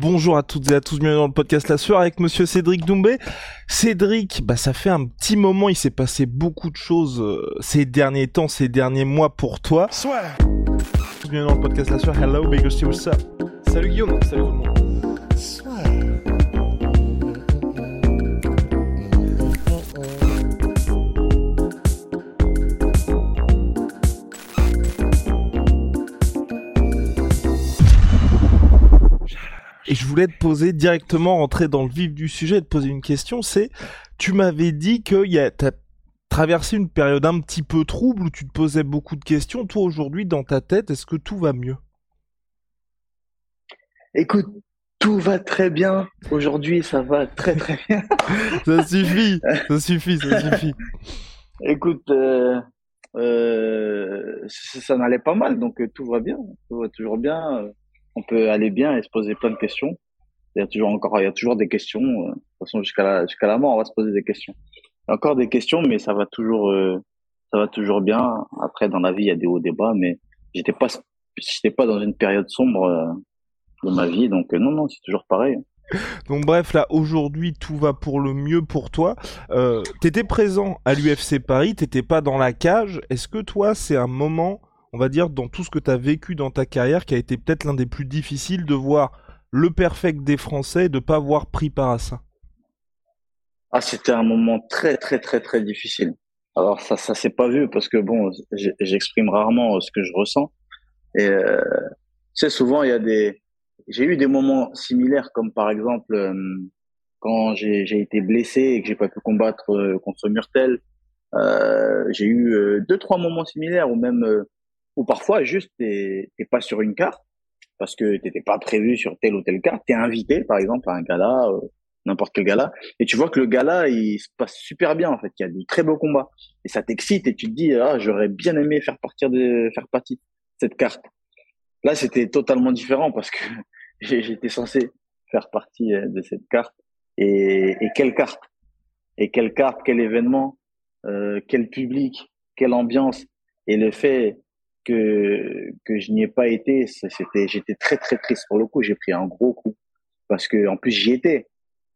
Bonjour à toutes et à tous, bienvenue dans le podcast La Sueur avec monsieur Cédric Doumbé. Cédric, bah ça fait un petit moment, il s'est passé beaucoup de choses euh, ces derniers temps, ces derniers mois pour toi. Soit. Bienvenue dans le podcast La Sueur. Hello, big see what's up? Salut Guillaume, salut tout le monde. Et je voulais te poser directement, rentrer dans le vif du sujet, et te poser une question, c'est, tu m'avais dit que y a, t'as traversé une période un petit peu trouble où tu te posais beaucoup de questions. Toi, aujourd'hui, dans ta tête, est-ce que tout va mieux? Écoute, tout va très bien. Aujourd'hui, ça va très très bien. Ça suffit, ça suffit, ça suffit. Écoute, euh, euh, ça, ça n'allait pas mal, donc euh, tout va bien. Tout va toujours bien. On peut aller bien et se poser plein de questions. Il y a toujours encore, il y a toujours des questions. euh, De toute façon, jusqu'à la, jusqu'à la mort, on va se poser des questions. Il y a encore des questions, mais ça va toujours, euh, ça va toujours bien. Après, dans la vie, il y a des hauts, des bas, mais j'étais pas, j'étais pas dans une période sombre euh, de ma vie, donc non, non, c'est toujours pareil. Donc bref, là, aujourd'hui, tout va pour le mieux pour toi. Euh, t'étais présent à l'UFC Paris, t'étais pas dans la cage. Est-ce que toi, c'est un moment, on va dire, dans tout ce que t'as vécu dans ta carrière, qui a été peut-être l'un des plus difficiles de voir le perfect des Français et de pas avoir pris part à ça Ah, c'était un moment très, très, très, très difficile. Alors, ça, ça s'est pas vu parce que bon, j'exprime rarement euh, ce que je ressens. Et, euh, tu sais, souvent, il y a des, j'ai eu des moments similaires comme par exemple, euh, quand j'ai, été blessé et que j'ai pas pu combattre euh, contre Murtel. J'ai eu deux, trois moments similaires ou même, ou parfois juste t'es, pas sur une carte parce que t'étais pas prévu sur telle ou telle carte. T'es invité, par exemple, à un gala, euh, n'importe quel gala, et tu vois que le gala, il se passe super bien, en fait, qu'il y a des très beaux combats. Et ça t'excite et tu te dis, ah, j'aurais bien aimé faire partir de, faire partie de cette carte. Là, c'était totalement différent parce que j'étais censé faire partie euh, de cette carte. Et, et quelle carte? Et quelle carte, quel événement, euh, quel public, quelle ambiance? Et le fait que, que je n'y ai pas été, c'était, j'étais très, très triste. Pour le coup, j'ai pris un gros coup. Parce que, en plus, j'y étais.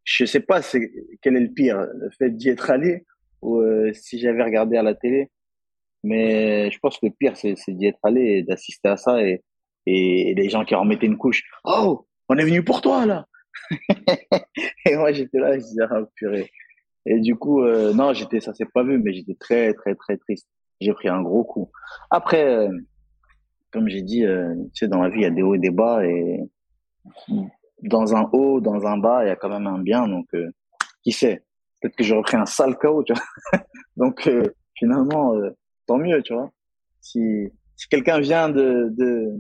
Je sais pas c'est, quel est le pire, le fait d'y être allé ou euh, si j'avais regardé à la télé. Mais je pense que le pire, c'est, d'y être allé et d'assister à ça et, et, et les gens qui en mettaient une couche. Oh, on est venu pour toi, là! et moi, j'étais là, je disais, ah, purée. Et du coup, euh, non, j'étais, ça s'est pas vu, mais j'étais très, très, très triste. J'ai pris un gros coup. Après, euh, comme j'ai dit, euh, tu sais, dans la vie, il y a des hauts et des bas et dans un haut, dans un bas, il y a quand même un bien. Donc, euh, qui sait? Peut-être que j'aurais pris un sale KO, tu vois. donc, finalement, tant mieux, tu vois. Si, si quelqu'un vient de, de,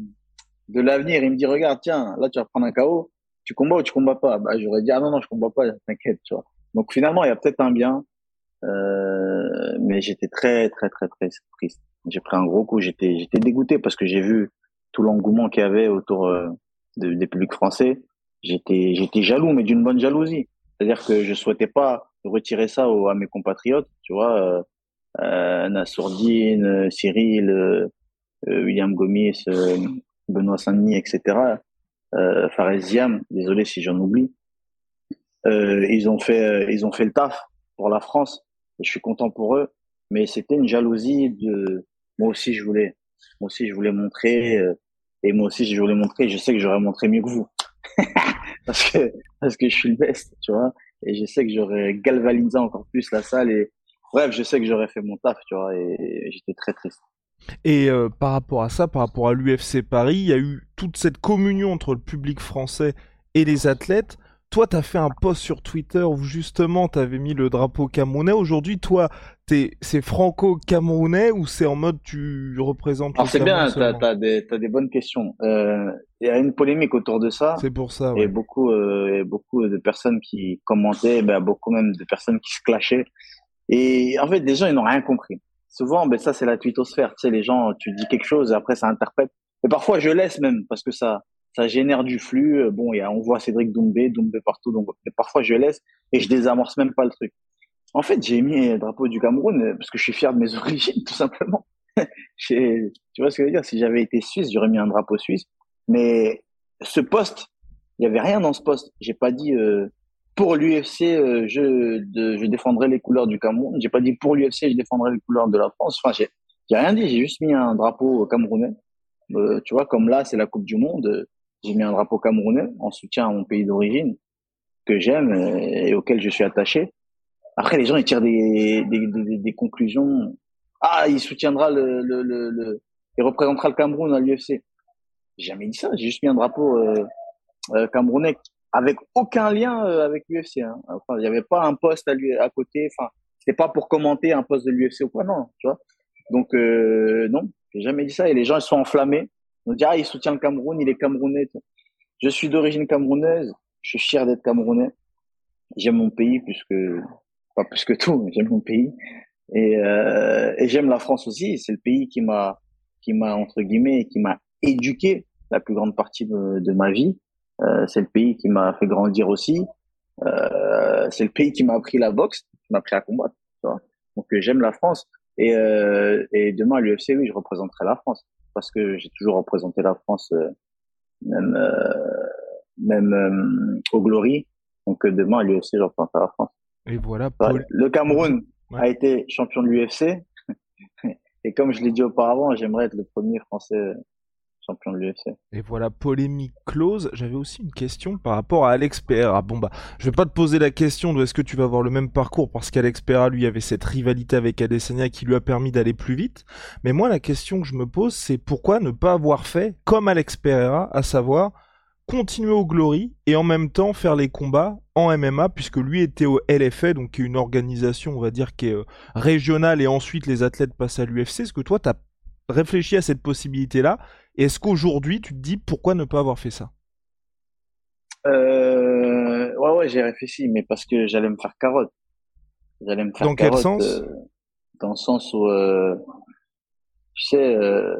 de l'avenir, il me dit, regarde, tiens, là, tu vas prendre un KO, tu combats ou tu combats pas? Bah, j'aurais dit, ah non, non, je combats pas, t'inquiète, tu vois. Donc, finalement, il y a peut-être un bien. Euh, mais j'étais très, très, très, très triste. J'ai pris un gros coup. J'étais, j'étais dégoûté parce que j'ai vu tout l'engouement qu'il y avait autour euh, de- des publics français. J'étais, j'étais jaloux, mais d'une bonne jalousie. C'est-à-dire que je souhaitais pas retirer ça aux- à mes compatriotes, tu vois, euh, euh, Nassourdine, Cyril, William Gomis, Benoît Saint-Denis, etc. Euh, Fares Ziam, désolé si j'en oublie. Ils ont fait, ils ont fait le taf pour la France. Je suis content pour eux, mais c'était une jalousie de moi aussi je voulais, moi aussi je voulais montrer euh, et moi aussi je voulais montrer. Je sais que j'aurais montré mieux que vous parce que parce que je suis le best, tu vois. Et je sais que j'aurais galvanisé encore plus la salle et bref, je sais que j'aurais fait mon taf, tu vois. Et j'étais très triste. Et euh, par rapport à ça, par rapport à l'UFC Paris, il y a eu toute cette communion entre le public français et les athlètes. Toi, t'as fait un post sur Twitter où justement t'avais mis le drapeau camerounais. Aujourd'hui, toi, c'est franco-camerounais ou c'est en mode tu représentes Alors c'est bien, t'as, t'as des, des bonnes questions. Euh, il y a une polémique autour de ça. C'est pour ça. Et beaucoup, euh, et beaucoup de personnes qui commentaient, ben, beaucoup même de personnes qui se clashaient. Et en fait, les gens, ils n'ont rien compris. Souvent, ben, ça, c'est la twittosphère. Tu sais, les gens, tu dis quelque chose et après, ça interprète. Et parfois, je laisse même parce que ça, ça génère du flux. Euh, bon, a, on voit Cédric Doumbé, Doumbé partout. Donc, parfois, je laisse et je désamorce même pas le truc. En fait, j'ai mis le drapeau du Cameroun euh, parce que je suis fier de mes origines, tout simplement. tu vois ce que je veux dire? Si j'avais été suisse, j'aurais mis un drapeau suisse. Mais ce poste, il y avait rien dans ce poste. J'ai pas dit euh, pour l'UFC, je, défendrai les couleurs du Cameroun. J'ai pas dit pour l'UFC, je défendrai les couleurs de la France. Enfin, j'ai, rien dit. J'ai juste mis un drapeau camerounais. Tu vois, comme là, c'est la Coupe du Monde j'ai mis un drapeau camerounais en soutien à mon pays d'origine que j'aime et, auquel je suis attaché. Après, les gens ils tirent des, des, des, des conclusions. Ah, il soutiendra le, le, le, le, il représentera le Cameroun à l'UFC. J'ai jamais dit ça. J'ai juste mis un drapeau euh, euh, camerounais avec aucun lien euh, avec l'UFC. Hein. Enfin, il n'y avait pas un poste à, à côté. Enfin, c'était pas pour commenter un poste de l'UFC ou quoi, non. Tu vois. Donc euh, non, j'ai jamais dit ça. Et les gens ils sont enflammés. On dit, ah, il soutient le Cameroun, il est camerounais. Je suis d'origine camerounaise, je suis fier d'être camerounais. J'aime mon pays plus que, pas plus que tout, mais j'aime mon pays. Et, euh, j'aime la France aussi. C'est le pays qui m'a, qui m'a, entre guillemets, qui m'a éduqué la plus grande partie de, ma vie. Euh, c'est le pays qui m'a fait grandir aussi. Euh, c'est le pays qui m'a appris la boxe, qui m'a appris à combattre. Donc j'aime la France. Et, et demain à l'UFC, oui, je représenterai la France parce que j'ai toujours représenté la France, euh, même euh, même euh, au Glory. Donc demain à l'UFC, je représenterai la France. Et voilà. Le Cameroun a été champion de l'UFC. Et comme je l'ai dit auparavant, j'aimerais être le premier Français Et voilà, polémique close. J'avais aussi une question par rapport à Alex Pereira. Bon bah, je vais pas te poser la question de est-ce que tu vas avoir le même parcours parce qu'Alex Pereira lui avait cette rivalité avec Adesanya qui lui a permis d'aller plus vite. Mais moi la question que je me pose c'est pourquoi ne pas avoir fait comme Alex Pereira, à savoir continuer au Glory et en même temps faire les combats en MMA puisque lui était au LFA donc qui est une organisation on va dire qui est euh, régionale et ensuite les athlètes passent à l'UFC. Est-ce que toi tu as réfléchi à cette possibilité là est-ce qu'aujourd'hui, tu te dis pourquoi ne pas avoir fait ça? Euh, Ouais, ouais, j'ai réfléchi, mais parce que j'allais me faire carotte. J'allais me faire Dans quel sens? euh, Dans le sens où, euh, tu sais, euh,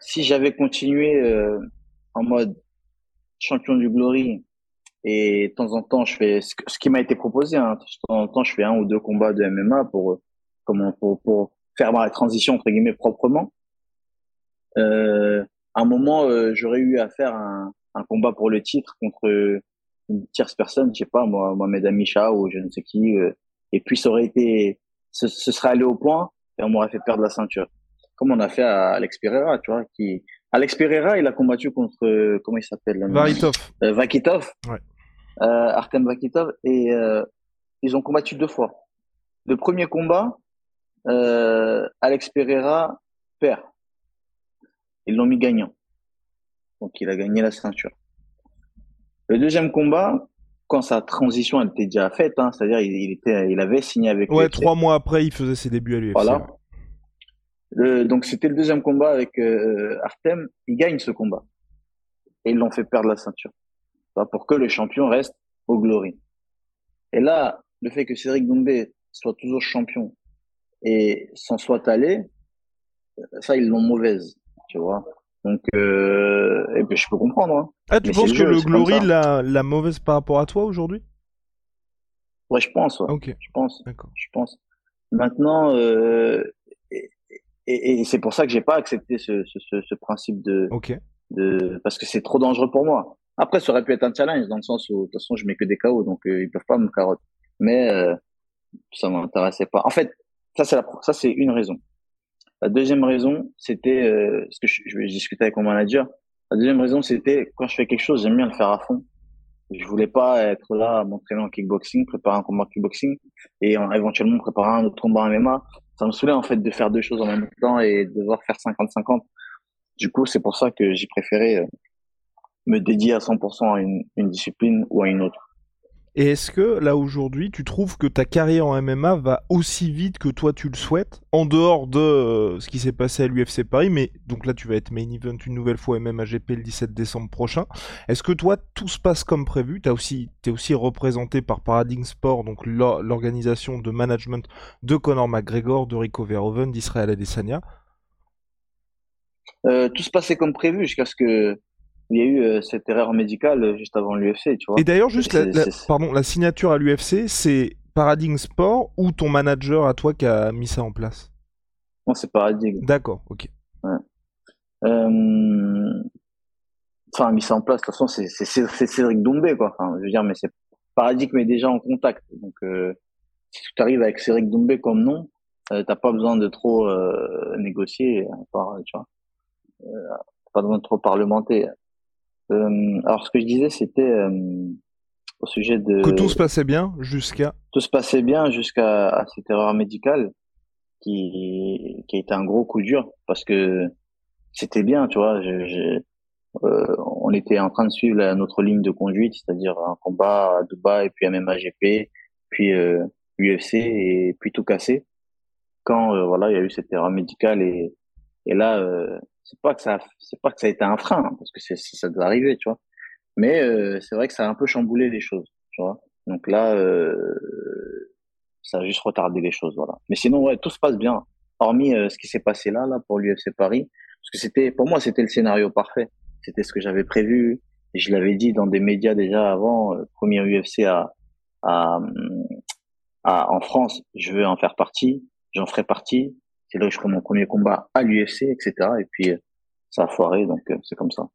si j'avais continué euh, en mode champion du Glory et de temps en temps je fais ce, qui m'a été proposé, hein, de temps en temps je fais un ou deux combats de MMA pour comment pour, pour faire ma transition entre guillemets proprement euh, à un moment, euh, j'aurais eu à faire un, un, combat pour le titre contre une tierce personne, je sais pas, moi, Mohamed Amisha ou je ne sais qui. Euh, et puis ça aurait été, ce, ce, serait allé au point et on m'aurait fait perdre la ceinture. Comme on a fait à Alex Pereira, tu vois, qui Alex Pereira, il a combattu contre comment il s'appelle Varitov. Euh, Vakitov. Ouais. Artem Vakitov et ils ont combattu deux fois. Le premier combat, euh, Alex Pereira perd. Ils l'ont mis gagnant. Donc il a gagné la ceinture. Le deuxième combat, quand sa transition elle était déjà faite, hein, c'est-à-dire il, était, il avait signé avec. Ouais, trois mois après, il faisait ses débuts à l'UFC. Voilà. Le, donc c'était le deuxième combat avec euh, Artem. Il gagne ce combat et ils l'ont fait perdre la ceinture pour que le champion reste au glory. Et là, le fait que Cédric Doumbé soit toujours champion et s'en soit allé, ça ils l'ont mauvaise tu vois. Donc, euh, et puis je peux comprendre. Hein. Ah, tu penses que le Glory la, la mauvaise par rapport à toi aujourd'hui? Ouais, je pense. Ouais. Ok. Je pense. D'accord. Je pense. Maintenant, euh, et, et, et c'est pour ça que j'ai pas accepté ce, ce, ce, ce principe de, Ok. de, parce que c'est trop dangereux pour moi. Après, ça aurait pu être un challenge dans le sens où, de toute façon, je mets que des KO, donc euh, ils peuvent pas me carotte. Mais euh, ça m'intéressait pas. En fait, ça c'est la, ça c'est une raison. La deuxième raison, c'était euh, ce que je, je, avec mon manager. La deuxième raison, c'était quand je fais quelque chose, j'aime bien le faire à fond. Je voulais pas être là à m'entraîner en kickboxing, préparer un combat kickboxing et éventuellement préparer un autre combat en MMA. Ça me saoulait en fait de faire deux choses en même temps et de devoir faire 50-50. Du coup, c'est pour ça que j'ai préféré euh, me dédier à 100% à une, une discipline ou à une autre. Et est-ce que là aujourd'hui, tu trouves que ta carrière en MMA va aussi vite que toi tu le souhaites, en dehors de euh, ce qui s'est passé à l'UFC Paris, mais donc là tu vas être main event une nouvelle fois MMA GP le 17 décembre prochain. Est-ce que toi tout se passe comme prévu? Tu aussi, aussi représenté par Paradigm Sport, donc l'organisation de management de Conor McGregor, de Rico Verhoeven, d'Israël Adesanya? Euh, tout se passait comme prévu jusqu'à ce que il y a eu euh, cette erreur médicale euh, juste avant l'UFC, tu vois. Et d'ailleurs, juste la, pardon, la signature à l'UFC, c'est Paradigm Sport ou ton manager à toi qui a mis ça en place? Non, c'est Paradigm. D'accord, ok. Ouais. Euh... Enfin, mis ça en place, de toute façon, c'est Cédric Doumbé, quoi. Enfin, je veux dire, mais c'est Paradigm est déjà en contact. Donc, euh, si tu arrives avec Cédric Doumbé comme nom, euh, t'as pas besoin de trop négocier, part, tu vois. pas besoin de trop parlementer. Euh, alors, ce que je disais, c'était euh, au sujet de... Que tout se passait bien jusqu'à... Tout se passait bien jusqu'à cette erreur médicale qui, qui a été un gros coup dur parce que c'était bien, tu vois. Je, euh, on était en train de suivre notre ligne de conduite, c'est-à-dire un combat à Dubaï, puis MMA GP, puis euh, UFC et puis tout cassé. Quand euh, voilà, il y a eu cette erreur médicale et, et là, c'est pas que ça, c'est pas que ça a été un frein, hein, parce que c'est, ça doit arriver, tu vois. Mais euh, c'est vrai que ça a un peu chamboulé les choses, tu vois. Donc là, euh, ça a juste retardé les choses, voilà. Mais sinon, ouais, tout se passe bien, hormis euh, ce qui s'est passé là, là, pour l'UFC Paris, parce que c'était, pour moi, c'était le scénario parfait. C'était ce que j'avais prévu. Je l'avais dit dans des médias déjà avant, euh, premier UFC à, à, à, en France, je veux en faire partie, j'en ferai partie. C'est là que je ferai mon premier combat à l'UFC, etc. Et puis, euh, ça a foiré, donc euh, c'est comme ça.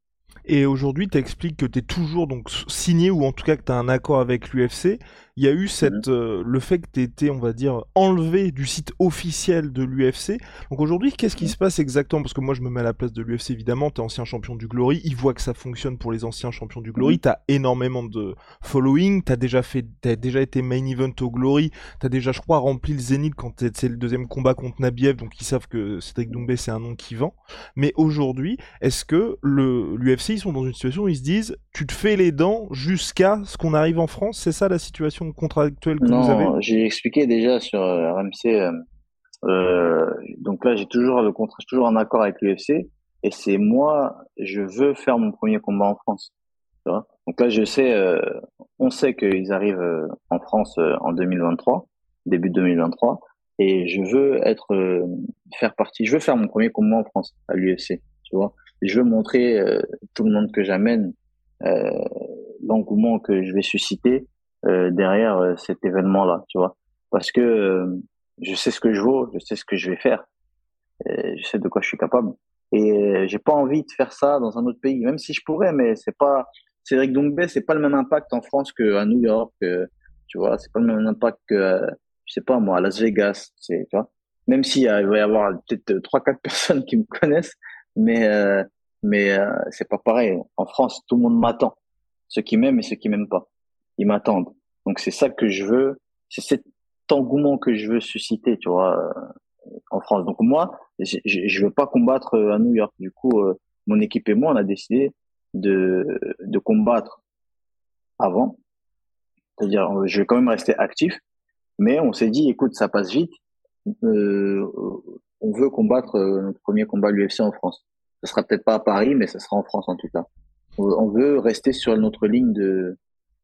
Et aujourd'hui, tu expliques que tu es toujours donc signé ou en tout cas que tu as un accord avec l'UFC il y a eu cette, mhm. euh, le fait que tu été, on va dire, enlevé du site officiel de l'UFC. Donc aujourd'hui, qu'est-ce qui mhm. se passe exactement? Parce que moi, je me mets à la place de l'UFC, évidemment. Tu es ancien champion du Glory. Ils voient que ça fonctionne pour les anciens champions du Glory. Mhm. Tu as énormément de following. Tu as déjà fait, as déjà été main event au Glory. Tu as déjà, je crois, rempli le Zénith quand c'est le deuxième combat contre Nabiev. Donc ils savent que Cédric Doumbé, c'est un nom qui vend. Mais aujourd'hui, est-ce que l'UFC, ils sont dans une situation où ils se disent, tu te fais les dents jusqu'à ce qu'on arrive en France? C'est ça la situation contractuel que vous avez j'ai expliqué déjà sur euh, RMC. Euh, euh, donc là, j'ai toujours le contrat, toujours un accord avec l'UFC, et c'est moi, je veux faire mon premier combat en France. Tu vois donc là, je sais, euh, on sait qu'ils arrivent en France en 2023, début 2023, et je veux être faire partie, je veux faire mon premier combat en France à l'UFC. Tu vois, et je veux montrer tout le monde que j'amène, l'engouement que je vais susciter derrière euh, cet événement-là, tu vois. Parce que euh, je sais ce que je vaux, je sais ce que je vais faire, je sais de quoi je suis capable. Et j'ai pas envie de faire ça dans un autre pays, même si je pourrais, mais c'est pas. Cédric Doumbé, c'est pas le même impact en France qu'à New York, tu vois. C'est pas le même impact que, je sais pas moi, à Las Vegas, tu vois. Même s'il va y avoir peut-être trois, quatre personnes qui me connaissent, mais mais c'est pas pareil. En France, tout le monde m'attend, ceux qui m'aiment et ceux qui m'aiment pas ils m'attendent. Donc c'est ça que je veux, c'est cet engouement que je veux susciter, tu vois, euh, en France. Donc moi, je, je veux pas combattre euh, à New York. Du coup, euh, mon équipe et moi, on a décidé de, de combattre avant. C'est-à-dire, je vais quand même rester actif, mais on s'est dit, écoute, ça passe vite. On veut combattre notre premier combat à l'UFC en France. Ce sera peut-être pas à Paris, mais ce sera en France en tout cas. On veut rester sur notre ligne de,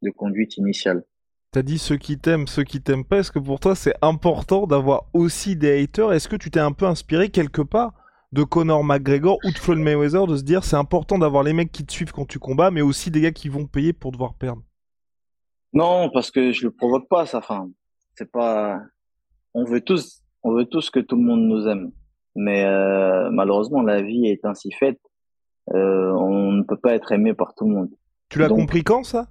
de conduite initiale. T'as dit ceux qui t'aiment, ceux qui t'aiment pas. Est-ce que pour toi c'est important d'avoir aussi des haters? Est-ce que tu t'es un peu inspiré quelque part de Conor McGregor ou de Floyd Mayweather de se dire c'est important d'avoir les mecs qui te suivent quand tu combats, mais aussi des gars qui vont payer pour devoir perdre? Non, parce que je le provoque pas, ça. Enfin, c'est pas. On veut tous, on veut tous que tout le monde nous aime, mais euh, malheureusement la vie est ainsi faite. Euh, on ne peut pas être aimé par tout le monde. Tu l'as compris quand ça?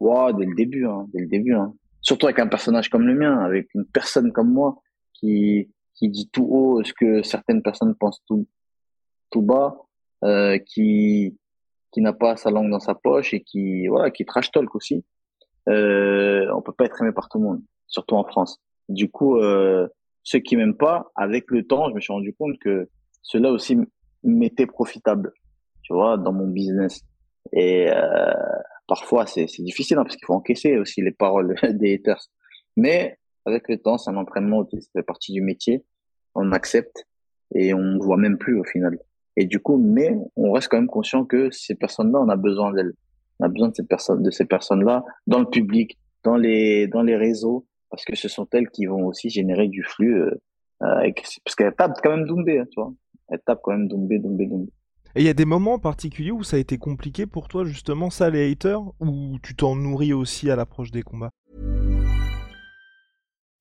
Ouais, dès le début, hein, dès le début. Hein. Surtout avec un personnage comme le mien, avec une personne comme moi qui qui dit tout haut ce que certaines personnes pensent tout tout bas, euh, qui qui n'a pas sa langue dans sa poche et qui voilà, qui trash talk aussi. Euh, on peut pas être aimé par tout le monde, surtout en France. Du coup, euh, ceux qui m'aiment pas, avec le temps, je me suis rendu compte que cela aussi m'était profitable. tu vois, dans mon business. Et euh, parfois, c'est difficile hein, parce qu'il faut encaisser aussi les paroles des haters. Mais avec le temps, c'est un entraînement, ça fait partie du métier. On accepte et on ne voit même plus au final. Et du coup, mais on reste quand même conscient que ces personnes-là, on a besoin d'elles. On a besoin de ces personnes, de ces personnes-là dans le public, dans les dans les réseaux, parce que ce sont elles qui vont aussi générer du flux. Euh, euh parce qu'elles tapent quand même Doumbé, hein, tu vois. Elles tapent quand même Doumbé, Doumbé, Doumbé. Et il y a des moments particuliers où ça a été compliqué pour toi, justement, ça, les haters, ou tu t'en nourris aussi à l'approche des combats?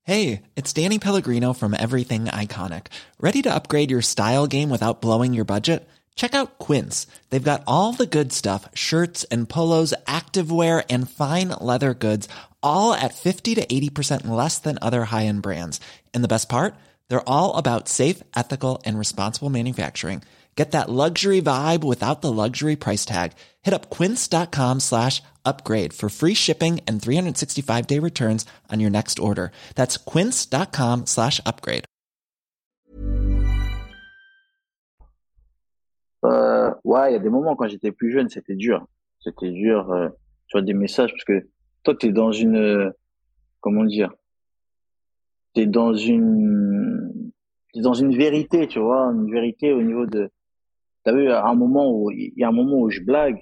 Hey, it's Danny Pellegrino from Everything Iconic. Ready to upgrade your style game without blowing your budget? Check out Quince. They've got all the good stuff shirts and polos, activewear, and fine leather goods, all at 50 to 80% less than other high end brands. And the best part? They're all about safe, ethical, and responsible manufacturing. Get that luxury vibe without the luxury price tag. Hit up quince.com slash upgrade for free shipping and 365 day returns on your next order. That's quince.com slash upgrade. Euh, ouais, il y a des moments quand j'étais plus jeune, c'était dur. C'était dur, euh, tu vois, des messages, parce que toi, t'es dans une, euh, comment dire, t'es dans une, t'es dans une vérité, tu vois, une vérité au niveau de, T'as vu, à un moment où, il y a un moment où je blague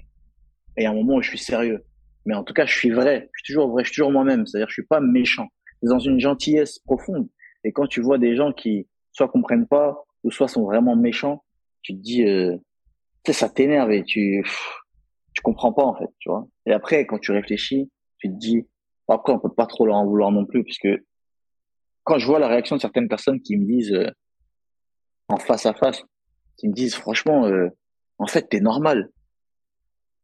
et un moment où je suis sérieux. Mais en tout cas, je suis vrai. Je suis toujours vrai. Je suis toujours moi-même. C'est-à-dire, je suis pas méchant. C'est dans une gentillesse profonde. Et quand tu vois des gens qui soit comprennent pas ou soit sont vraiment méchants, tu te dis, euh, ça t'énerve et tu, tu comprends pas en fait, tu vois. Et après, quand tu réfléchis, tu te dis, après, on peut pas trop leur en vouloir non plus, puisque quand je vois la réaction de certaines personnes qui me disent euh, en face à face, qui me disent franchement, euh, en fait, t'es normal.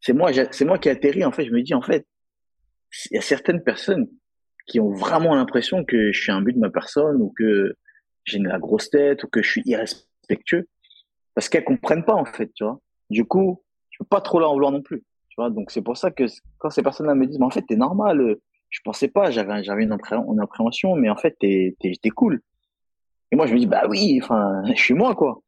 C'est moi, c'est moi qui atterris. En fait, je me dis en fait, il y a certaines personnes qui ont vraiment l'impression que je suis un but de ma personne ou que j'ai la grosse tête ou que je suis irrespectueux parce qu'elles comprennent pas en fait, tu vois. Du coup, je peux pas trop leur en vouloir non plus, tu vois. Donc c'est pour ça que quand ces personnes-là me disent, mais en fait, t'es normal. Euh, je pensais pas, j'avais j'avais une, une appréhension, mais en fait, t'es t'es cool. Et moi, je me dis, bah oui, enfin, je suis moi quoi.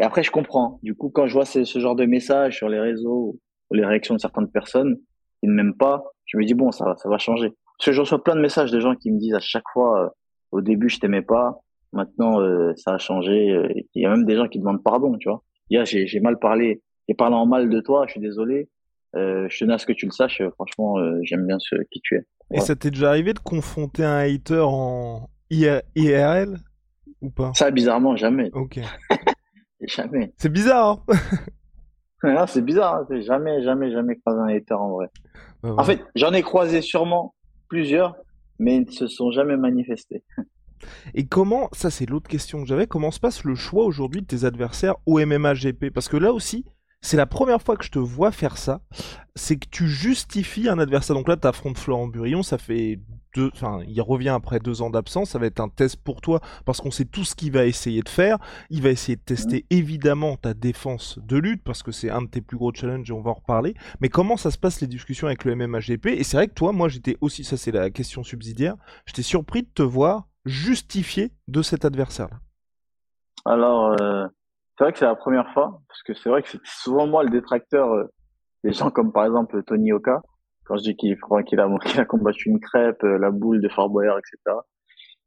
Et après, je comprends. Du coup, quand je vois ce, ce genre de messages sur les réseaux ou les réactions de certaines personnes qui ne m'aiment pas, je me dis bon, ça va, ça va changer. Parce que je reçois plein de messages de gens qui me disent à chaque fois, euh, au début, je t'aimais pas, maintenant, euh, ça a changé. Euh, il y a même des gens qui demandent pardon, tu vois. J'ai, j'ai mal parlé, j'ai parlé en mal de toi, je suis désolé. je tenais à ce que tu le saches. Franchement, j'aime bien ce qui tu es. Et ça t'est déjà arrivé de confronter un hater en IRL ou pas? Ça, bizarrement, jamais. Ok. Jamais. C'est bizarre, hein c'est bizarre. Hein jamais, jamais, jamais croisé un hater en vrai. Bah en fait, j'en ai croisé sûrement plusieurs, mais ils ne se sont jamais manifestés. Et comment, ça c'est l'autre question que j'avais, comment se passe le choix aujourd'hui de tes adversaires au MMA GP Parce que là aussi, c'est la première fois que je te vois faire ça. C'est que tu justifies un adversaire. Donc là, tu affrontes Florent Burillon, ça fait deux, enfin, il revient après deux ans d'absence. Ça va être un test pour toi parce qu'on sait tout ce qu'il va essayer de faire. Il va essayer de tester évidemment ta défense de lutte parce que c'est un de tes plus gros challenges et on va en reparler. Mais comment ça se passe les discussions avec le MMAGP Et c'est vrai que toi, moi, j'étais aussi, ça c'est la question subsidiaire, j'étais surpris de te voir justifier de cet adversaire-là. Alors, euh, c'est vrai que c'est la première fois, parce que c'est vrai que c'est souvent moi le détracteur euh, des gens comme par exemple Tony Oka, quand je dis qu'il a, a combattu une crêpe, euh, la boule de Fort Boyard, etc.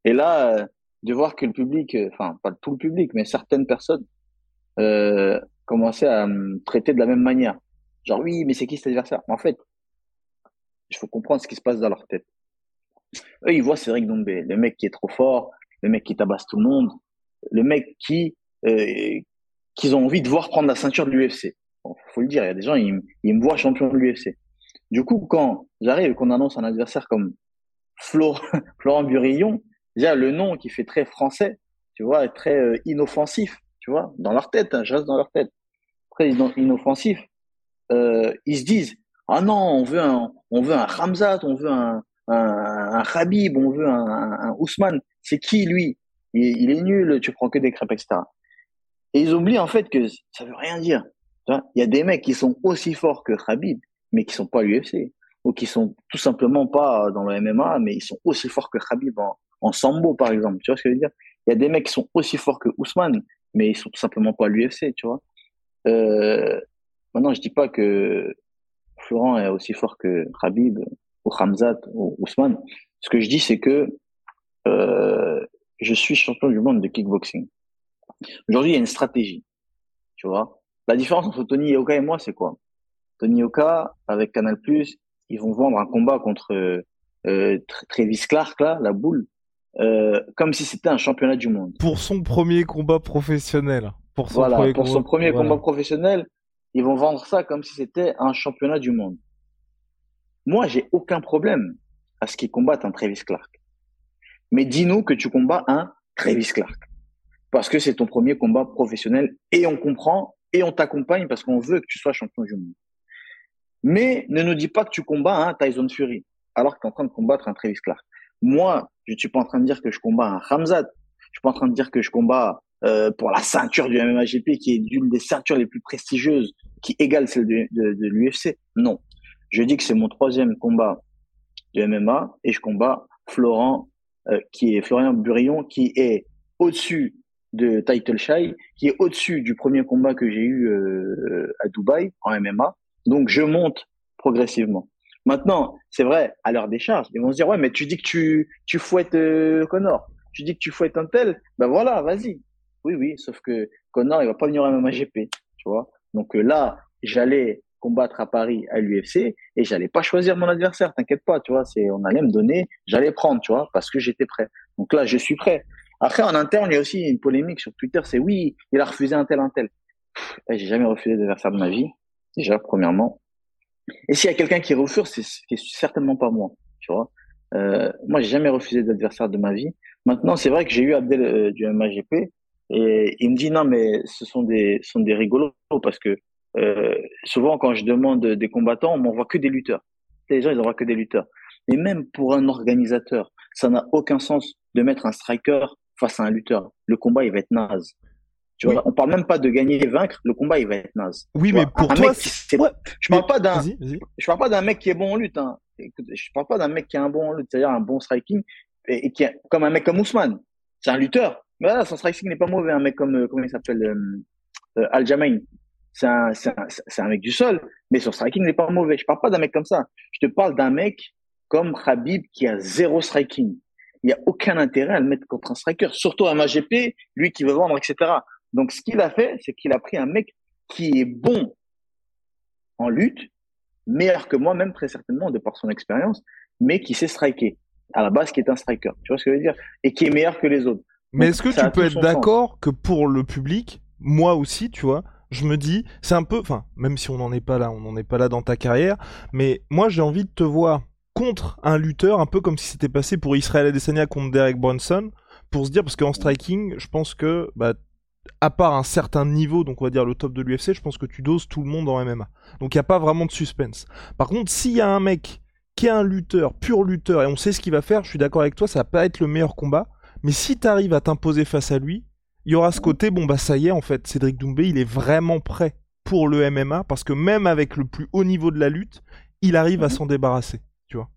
Et là, euh, de voir que le public, enfin pas tout le public, mais certaines personnes euh, commençaient à me traiter de la même manière. Genre oui, mais c'est qui cet adversaire? En fait, il faut comprendre ce qui se passe dans leur tête. Eux, ils voient Cédric Dombé, le mec qui est trop fort, le mec qui tabasse tout le monde, le mec qui euh, qu'ils ont envie de voir prendre la ceinture de l'UFC. Bon, faut le dire, il y a des gens, ils, me voient champion de l'UFC. Du coup, quand j'arrive et qu'on annonce un adversaire comme Florent Burillon, déjà le nom qui fait très français, tu vois, très euh, inoffensif, tu vois, dans leur tête, hein, je reste dans leur tête, très inoffensif. Euh, ils se disent, ah non, on veut un, on veut un Ramzat, on veut un, un, un Khabib, on veut un, un, Ousmane. C'est qui lui? Il, il, est nul, tu prends que des crêpes, etc. Et ils oublient en fait que ça veut rien dire. Il y a des mecs qui sont aussi forts que Khabib, mais qui sont pas l'UFC, ou qui sont tout simplement pas dans le MMA, mais ils sont aussi forts que Khabib en, sambo par exemple. Tu vois ce que je veux dire? Il y a des mecs qui sont aussi forts que Ousmane, mais ils sont tout simplement pas l'UFC, tu vois? Euh, maintenant, je dis pas que Florent est aussi fort que Khabib ou Hamzat ou Ousmane. Ce que je dis, c'est que euh, je suis champion du monde de kickboxing. Aujourd'hui, il y a une stratégie. Tu vois? La différence entre Tony Yoka et moi, c'est quoi? Tony Yoka, avec Canal+, ils vont vendre un combat contre euh, Travis Clark, là, la boule, euh, comme si c'était un championnat du monde. Pour son premier combat professionnel. Pour son voilà, premier pour combat, son premier combat professionnel, ils vont vendre ça comme si c'était un championnat du monde. Moi, j'ai aucun problème à ce qu'ils combattent un Travis Clark. Mais dis-nous que tu combats un Travis Clark. Parce que c'est ton premier combat professionnel et on comprend et on t'accompagne parce qu'on veut que tu sois champion du monde. Mais ne nous dis pas que tu combats un Tyson Fury alors que tu es en train de combattre un Travis Clark. Moi, je ne suis pas en train de dire que je combats un Hamzat. Je suis pas en train de dire que je combats euh, pour la ceinture du MMAGP qui est l'une des ceintures les plus prestigieuses qui égale celle de, de, l'UFC. Non. Je dis que c'est mon troisième combat de MMA et je combats Florent, euh, qui est Florian Burillon, qui est au-dessus de Title Shy, qui est au-dessus du premier combat que j'ai eu euh, à Dubaï en MMA. Donc je monte progressivement. Maintenant, c'est vrai, à l'heure des charges, ils vont se dire ouais, mais tu dis que tu tu fouettes euh, Connor, tu dis que tu fouettes un tel, ben voilà, vas-y. Oui, oui, sauf que Connor, il va pas venir à MMAGP, tu vois. Donc euh, là, j'allais combattre à Paris à l'UFC et j'allais pas choisir mon adversaire, t'inquiète pas, tu vois, c'est on allait me donner, j'allais prendre, tu vois, parce que j'étais prêt. Donc là, je suis prêt. Après, en interne, il y a aussi une polémique sur Twitter, c'est oui, il a refusé un tel, un tel. Eh, j'ai jamais refusé d'adversaire de ma vie, déjà, premièrement. Et s'il y a quelqu'un qui refuse, c'est certainement pas moi, tu vois. Euh, moi, j'ai jamais refusé d'adversaire de ma vie. Maintenant, c'est vrai que j'ai eu Abdel euh, du MAGP et il me dit non, mais ce sont des, ce sont des rigolos parce que euh, souvent quand je demande des combattants, on m'envoie que des lutteurs. Les gens, ils envoient que des lutteurs. Mais même pour un organisateur, ça n'a aucun sens de mettre un striker face à un lutteur. Le combat, il va être naze. Tu vois, on parle même pas de gagner et vaincre, le combat il va être naze. Oui, mais pour toi, je parle pas d'un, je parle pas d'un mec qui est bon en lutte. Hein. Je parle pas d'un mec qui est un bon en lutte, c'est-à-dire un bon striking et, qui est comme un mec comme Ousmane. C'est un lutteur. Mais voilà, son striking n'est pas mauvais. Un mec comme euh, comment il s'appelle euh, euh, Al Jamain. C'est un, c'est un, c'est un mec du sol, mais son striking n'est pas mauvais. Je parle pas d'un mec comme ça. Je te parle d'un mec comme Khabib qui a zéro striking. Il n'y a aucun intérêt à le mettre contre un striker, surtout à MAGP, lui qui veut vendre, etc. Donc, ce qu'il a fait, c'est qu'il a pris un mec qui est bon en lutte, meilleur que moi, même très certainement, de par son expérience, mais qui sait striker. À la base, qui est un striker. Tu vois ce que je veux dire? Et qui est meilleur que les autres. Mais est-ce que tu peux être d'accord que pour le public, moi aussi, tu vois, je me dis, c'est un peu, enfin, même si on n'en est pas là, on n'en est pas là dans ta carrière, mais moi j'ai envie de te voir contre un lutteur, un peu comme si c'était passé pour Israël Adesanya contre Derek Brunson, pour se dire, parce qu'en striking, je pense que bah, à part un certain niveau, donc on va dire le top de l'UFC, je pense que tu doses tout le monde en MMA. Donc il n'y a pas vraiment de suspense. Par contre, s'il y a un mec qui est un lutteur, pur lutteur, et on sait ce qu'il va faire, je suis d'accord avec toi, ça va pas être le meilleur combat. Mais si tu arrives à t'imposer face à lui, il y aura ce côté, bon bah ça y est, en fait, Cédric Doumbé, il est vraiment prêt pour le MMA, parce que même avec le plus haut niveau de la lutte, il arrive à s'en débarrasser, tu vois.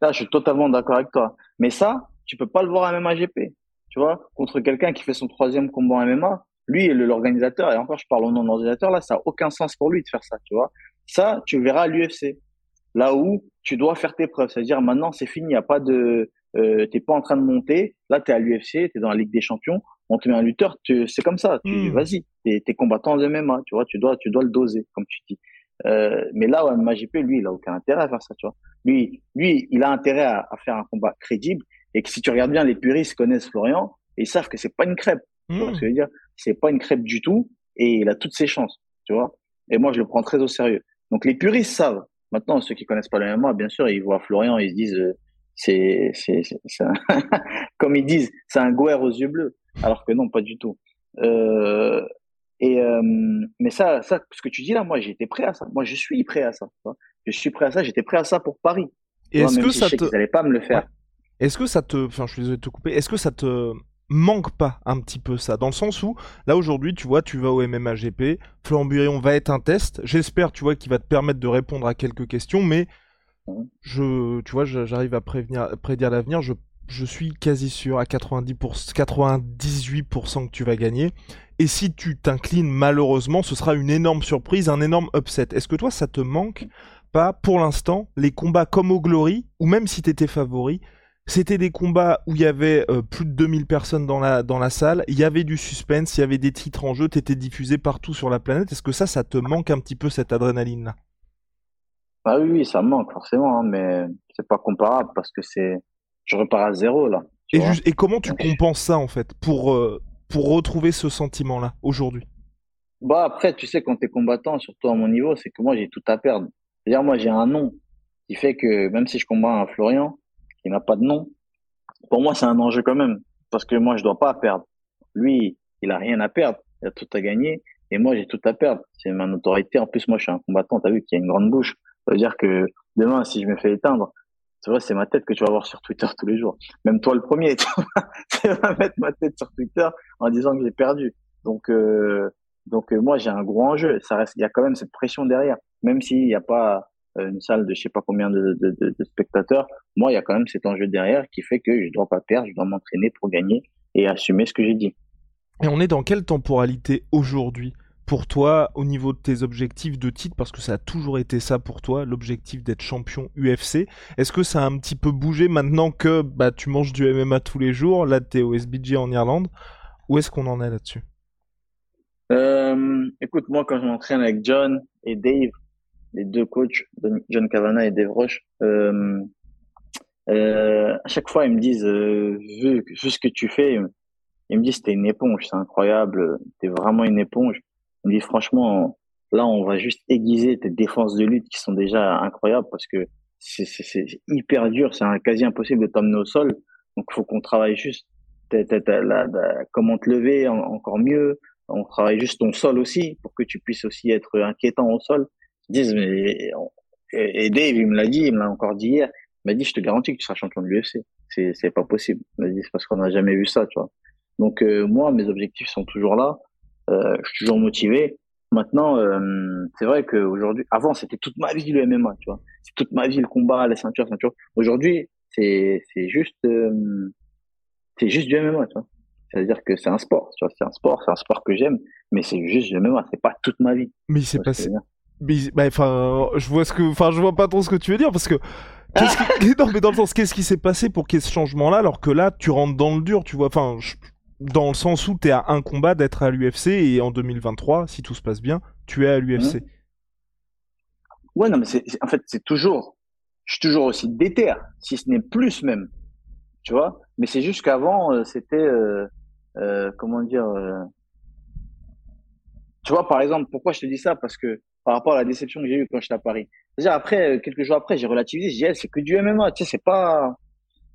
Là, je suis totalement d'accord avec toi. Mais ça, tu peux pas le voir à MMA GP tu vois, contre quelqu'un qui fait son troisième combat en MMA, lui, l'organisateur, et encore je parle au nom de l'organisateur, là, ça n'a aucun sens pour lui de faire ça, tu vois. Ça, tu verras à l'UFC. Là où tu dois faire tes preuves. C'est-à-dire maintenant, c'est fini, il a pas de... Euh, t'es pas en train de monter, là, tu es à l'UFC, tu es dans la Ligue des Champions, on te met un lutteur, c'est comme ça, tu hmm. vas-y, t'es es combattant de MMA, tu vois, tu dois, tu dois le doser, comme tu dis. Euh, mais là, ouais, MAGP, lui, il a aucun intérêt à faire ça, tu vois. Lui, lui, il a intérêt à, à faire un combat crédible et que si tu regardes bien, les puristes connaissent Florian et ils savent que c'est pas une crêpe. Tu vois ce que je veux dire? C'est pas une crêpe du tout et il a toutes ses chances, tu vois? Et moi, je le prends très au sérieux. Donc les puristes savent. Maintenant, ceux qui connaissent pas le MMA, bien sûr, ils voient Florian, ils se disent, euh, c'est, c'est, c'est, comme ils disent, c'est un gouer aux yeux bleus. Alors que non, pas du tout. Euh, et euh, mais ça, ça, ce que tu dis là, moi, j'étais prêt à ça. Moi, je suis prêt à ça. Je suis prêt à ça. J'étais prêt à ça pour Paris. Et est-ce que ça te... Ils pas me le faire. Est-ce que ça te, enfin, je suis te couper. Est-ce que ça te manque pas un petit peu ça? Dans le sens où, là aujourd'hui, tu vois, tu vas au MMA GP, Florent Burion va être un test. J'espère, tu vois, qu'il va te permettre de répondre à quelques questions, mais je, tu vois, j'arrive à prédire l'avenir. Je suis quasi sûr à 90%, 98% que tu vas gagner. Et si tu t'inclines malheureusement, ce sera une énorme surprise, un énorme upset. Est-ce que toi, ça te manque pas pour l'instant les combats comme au Glory, ou même si tu étais favori, c'était des combats où il y avait euh, plus de 2000 personnes dans la, dans la salle, il y avait du suspense, il y avait des titres en jeu, t'étais diffusé partout sur la planète. Est-ce que ça, ça te manque un petit peu cette adrénaline-là? Ah oui, ça me manque forcément, hein, mais c'est pas comparable parce que c'est, je repars à zéro là. Et, et, comment tu compenses ça en fait pour, euh, pour retrouver ce sentiment-là aujourd'hui? Bah après, tu sais, quand t'es combattant, surtout à mon niveau, c'est que moi j'ai tout à perdre. C'est-à-dire moi j'ai un nom qui fait que même si je combats un Florian, il n'a pas de nom. Pour moi, c'est un enjeu quand même, parce que moi, je dois pas perdre. Lui, il a rien à perdre, il a tout à gagner, et moi, j'ai tout à perdre. C'est ma notoriété. En plus, moi, je suis un combattant. T'as vu qu'il y a une grande bouche. Ça veut dire que demain, si je me fais éteindre, c'est vrai, c'est ma tête que tu vas voir sur Twitter tous les jours. Même toi, le premier, tu vas mettre ma tête sur Twitter en disant que j'ai perdu. Donc, euh, euh, moi, j'ai un gros enjeu. Ça reste, il y a quand même cette pression derrière, même s'il n'y a pas une salle de je sais pas combien de, de, de, spectateurs, moi, il y a quand même cet enjeu derrière qui fait que je dois pas perdre, je dois m'entraîner pour gagner et assumer ce que j'ai dit. Et on est dans quelle temporalité aujourd'hui pour toi au niveau de tes objectifs de titre? Parce que ça a toujours été ça pour toi l'objectif d'être champion UFC est-ce que ça a un petit peu bougé maintenant que bah tu manges du MMA tous les jours là tu es au SBG en Irlande? Où est-ce qu'on en est là-dessus? Euh, écoute moi quand je m'entraîne avec John et Dave les deux coachs, John Cavana et Dave Roche, euh, euh, à chaque fois, ils me disent, euh, vu, ce que tu fais, ils me disent, t'es une éponge, c'est incroyable, t'es vraiment une éponge. Ils me disent, franchement, là, on va juste aiguiser tes défenses de lutte qui sont déjà incroyables parce que c'est hyper dur, c'est quasi impossible de t'emmener au sol. Donc, il faut qu'on travaille juste comment te lever encore mieux. On travaille juste ton sol aussi pour que tu puisses aussi être inquiétant au sol disent, mais, et Dave, il me l'a dit, il me l'a encore dit hier, il m'a dit, je te garantis que tu seras champion de l'UFC. C'est, c'est pas possible. Il m'a dit, c'est parce qu'on n'a jamais vu ça, tu vois. Donc, euh, moi, mes objectifs sont toujours là. Euh, je suis toujours motivé. Maintenant, euh, c'est vrai qu'aujourd'hui, avant, c'était toute ma vie le MMA, tu vois. C'est toute ma vie le combat, la ceinture, ceinture. Aujourd'hui, c'est, c'est juste, euh, c'est juste du MMA, tu vois. C'est-à-dire que c'est un sport, tu vois. C'est un sport, c'est un sport que j'aime, mais c'est juste du MMA. C'est pas toute ma vie. Mais il s'est passé, bah, enfin, je vois ce que, enfin, je vois pas trop ce que tu veux dire parce que. Non, mais dans le sens, qu'est-ce qui s'est passé pour qu'il y ait ce changement-là, alors que là, tu rentres dans le dur, tu vois? Enfin, dans le sens où tu es à un combat d'être à l'UFC et en 2023, si tout se passe bien, tu es à l'UFC. Mmh. Ouais, non, mais en fait, c'est toujours, je suis toujours aussi déter, si ce n'est plus même, tu vois? Mais c'est juste qu'avant, euh, c'était, euh, euh, comment dire, tu vois, par exemple, pourquoi je te dis ça? Parce que par rapport à la déception que j'ai eue quand j'étais à Paris. C'est-à-dire après, euh, quelques jours après, j'ai relativisé. J'ai dit, c'est que du MMA. Tu sais, c'est pas,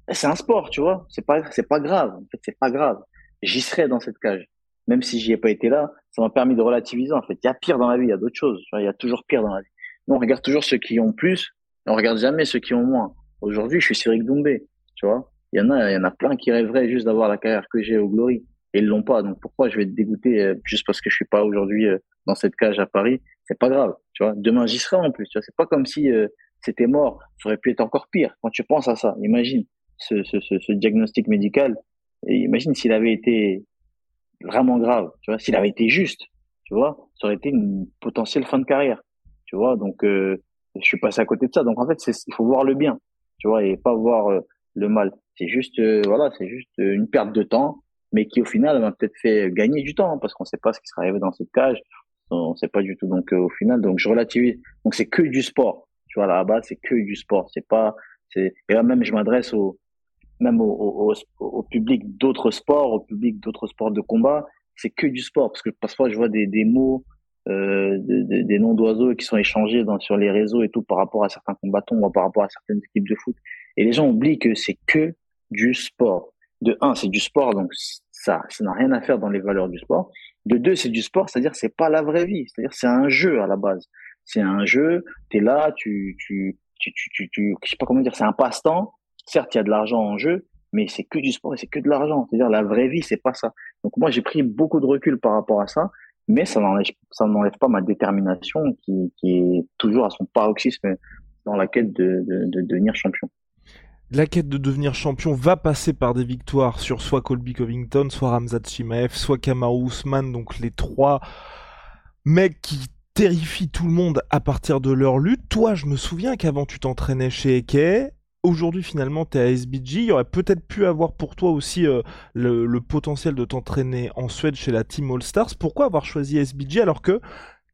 c'est un sport, tu vois. C'est pas, c'est pas grave. En fait, c'est pas grave. J'y serais dans cette cage. Même si j'y ai pas été là, ça m'a permis de relativiser. En fait, il y a pire dans la vie. Il y a d'autres choses. Il y a toujours pire dans la vie. Nous, on regarde toujours ceux qui ont plus. Et on regarde jamais ceux qui ont moins. Aujourd'hui, je suis Cyril Doumbé. Tu vois. Il y en a, il y en a plein qui rêveraient juste d'avoir la carrière que j'ai au Glory et ils l'ont pas. Donc pourquoi je vais te dégoûter euh, juste parce que je suis pas aujourd'hui euh, dans cette cage à Paris? C'est pas grave, tu vois. Demain j'y serai en plus. Tu vois, c'est pas comme si euh, c'était mort. Ça aurait pu être encore pire. Quand tu penses à ça, imagine ce, ce, diagnostic médical. Imagine s'il avait été vraiment grave, tu vois. S'il avait été juste, tu vois, ça aurait été une potentielle fin de carrière, tu vois. Donc je suis passé à côté de ça. Donc en fait, il faut voir le bien, tu vois, et pas voir le mal. C'est juste, voilà, c'est juste une perte de temps mais qui au final m'a peut-être fait gagner du temps parce qu'on sait pas ce qui sera arrivé dans cette cage, on sait pas du tout. Donc euh, au final, donc je relativise. Donc c'est que du sport. Tu vois là-bas, c'est que du sport. C'est pas, c'est et là même je m'adresse au même au, public d'autres sports, au public d'autres sports de combat. C'est que du sport parce que parfois je vois des, des mots, euh, des noms d'oiseaux qui sont échangés dans, sur les réseaux et tout par rapport à certains combattants ou par rapport à certaines équipes de foot. Et les gens oublient que c'est que du sport de un, c'est du sport, donc ça, ça n'a rien à faire dans les valeurs du sport. De deux, c'est du sport, c'est-à-dire c'est pas la vraie vie, c'est-à-dire c'est un jeu à la base. C'est un jeu, tu es là, tu, tu, tu, tu, tu, je sais pas comment dire, c'est un passe-temps. Certes, il y a de l'argent en jeu, mais c'est que du sport et c'est que de l'argent. C'est-à-dire la vraie vie, c'est pas ça. Donc moi, j'ai pris beaucoup de recul par rapport à ça, mais ça n'enlève, ça n'enlève pas ma détermination qui, qui est toujours à son paroxysme dans la quête de, de, de devenir champion. La quête de devenir champion va passer par des victoires sur soit Colby Covington, soit Ramzat Chimaev, soit Kamaru Usman, donc les trois mecs qui terrifient tout le monde à partir de leur lutte. Toi, je me souviens qu'avant tu t'entraînais chez Eke. Aujourd'hui, finalement, tu es à SBG. Il aurait peut-être pu avoir pour toi aussi euh, le, le, potentiel de t'entraîner en Suède chez la Team All Stars. Pourquoi avoir choisi SBG alors que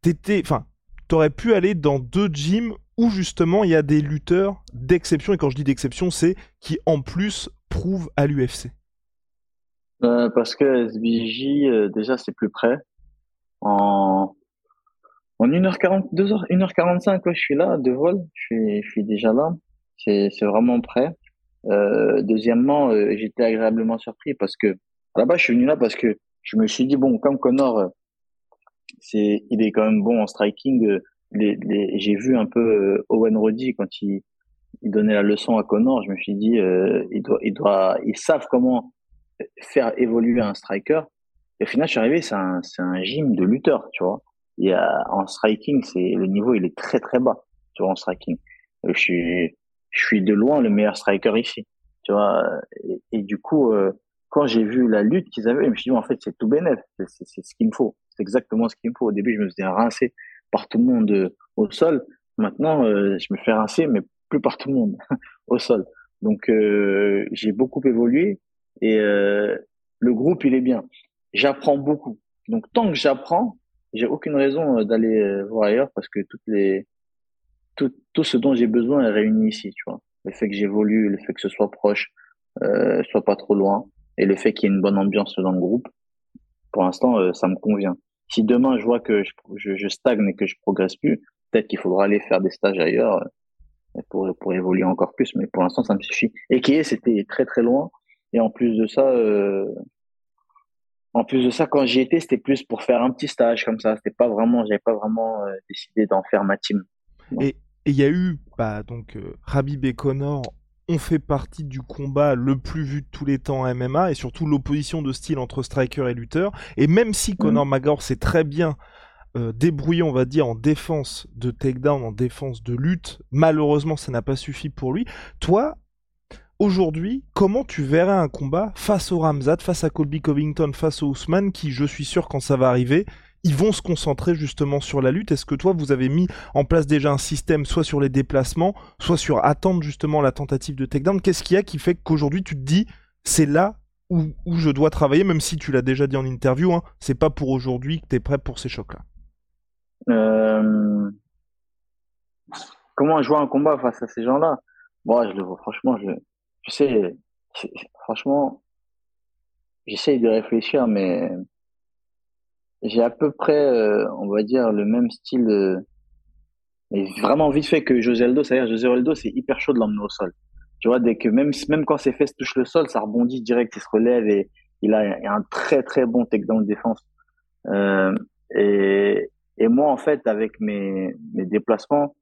t'étais, enfin, t'aurais pu aller dans deux gyms où justement il y a des lutteurs d'exception, et quand je dis d'exception, c'est qui en plus prouvent à l'UFC euh, Parce que SBJ, euh, déjà, c'est plus près. En, en 1h40, 2h, 1h45, je suis là, de vol, je suis, déjà là. C'est, vraiment prêt. Euh, deuxièmement, euh, j'étais agréablement surpris parce que, à la base, je suis venu là parce que je me suis dit, bon, comme Connor, c'est, il est quand même bon en striking, les, les, j'ai vu un peu euh, Owen Roddy quand il, il donnait la leçon à Connor. Je me suis dit, euh, il doit, il doit, ils savent comment faire évoluer un striker. Et au final, je suis arrivé, c'est un, c'est un gym de lutteur, tu vois. Il y a, en striking, c'est, le niveau, il est très, très bas, tu vois, en striking. Euh, je suis, je suis de loin le meilleur striker ici, tu vois. Et, du coup, euh, quand j'ai vu la lutte qu'ils avaient, je me suis dit, en fait, c'est tout bénef. C'est, c'est, ce qu'il me faut. C'est exactement ce qu'il me faut. Au début, je me faisais rincer par tout le monde euh, au sol. Maintenant, euh, je me fais rincer, mais plus par tout le monde au sol. Donc, euh, j'ai beaucoup évolué et le groupe, il est bien. J'apprends beaucoup. Donc, tant que j'apprends, j'ai aucune raison d'aller voir ailleurs parce que toutes les tout, tout ce dont j'ai besoin est réuni ici, tu vois. Le fait que j'évolue, le fait que ce soit proche, euh, soit pas trop loin, et le fait qu'il y ait une bonne ambiance dans le groupe, pour l'instant, ça me convient. Si demain je vois que je, stagne et que je progresse plus, peut-être qu'il faudra aller faire des stages ailleurs euh, pour, évoluer encore plus. Mais pour l'instant, ça me suffit. Et qui c'était très très loin. Et en plus de ça, euh, en plus de ça, quand j'y étais, c'était plus pour faire un petit stage comme ça. C'était pas vraiment, j'avais pas vraiment euh, décidé d'en faire ma team. Et il y a eu, bah, donc, euh, Rabib ont fait partie du combat le plus vu de tous les temps en MMA et surtout l'opposition de style entre striker et lutteur. Et même si Conor mmh. McGregor s'est très bien euh, débrouillé, on va dire, en défense de takedown, en défense de lutte, malheureusement, ça n'a pas suffi pour lui. Toi, aujourd'hui, comment tu verrais un combat face au Ramzat, face à Colby Covington, face au Ousmane, qui, je suis sûr, quand ça va arriver, ils vont se concentrer justement sur la lutte. Est-ce que toi, vous avez mis en place déjà un système, soit sur les déplacements, soit sur attendre justement la tentative de takedown? Qu'est-ce qu'il y a qui fait qu'aujourd'hui, tu te dis, c'est là où, je dois travailler, même si tu l'as déjà dit en interview, hein, c'est pas pour aujourd'hui que tu es prêt pour ces chocs-là? Euh... Comment jouer un combat face à ces gens-là? Moi, je le vois, franchement, je, je sais, franchement, j'essaye de réfléchir, mais j'ai à peu près, euh, on va dire, le même style. Euh, et vraiment vite fait que José Aldo, c'est-à-dire José Aldo, c'est hyper chaud de l'emmener au sol. Tu vois, dès que même quand ses fesses touchent le sol, ça rebondit direct, il se relève et il a, un très très bon takedown de défense. Euh, et, moi, en fait, avec mes, déplacements,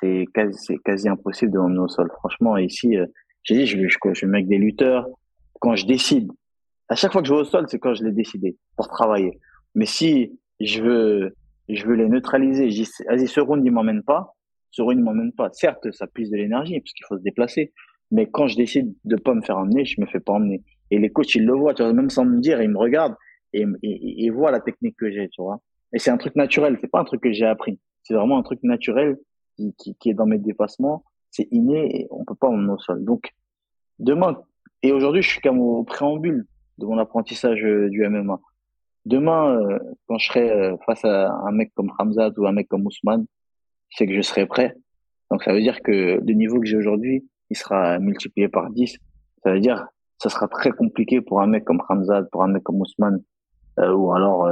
c'est quasi, impossible de l'emmener au sol. Franchement, ici, euh, j'ai dit, je, je, je, avec des lutteurs. Quand je décide, à chaque fois que je vais au sol, c'est quand je l'ai décidé pour travailler. Mais si je veux, je veux les neutraliser, je dis, vas-y, ce round, il m'emmène pas. Ce round, il m'emmène pas. Certes, ça puise de l'énergie parce qu'il faut se déplacer. Mais quand je décide de pas me faire emmener, je me fais pas emmener. Et les coachs, ils le voient, tu vois, même sans me dire, ils me regardent et, ils voient la technique que j'ai, tu vois. Et c'est un truc naturel. C'est pas un truc que j'ai appris. C'est vraiment un truc naturel qui, qui, qui est dans mes dépassements. C'est inné et on peut pas emmener au sol. Donc, demain, et aujourd'hui, je suis comme au préambule de mon apprentissage euh, du MMA demain, euh, quand je serai euh, face à un mec comme Hamzat ou un mec comme Ousmane, c'est que je serai prêt. Donc ça veut dire que le niveau que j'ai aujourd'hui, il sera multiplié par 10. Ça veut dire ça sera très compliqué pour un mec comme Hamzat, pour un mec comme Ousmane, euh, ou alors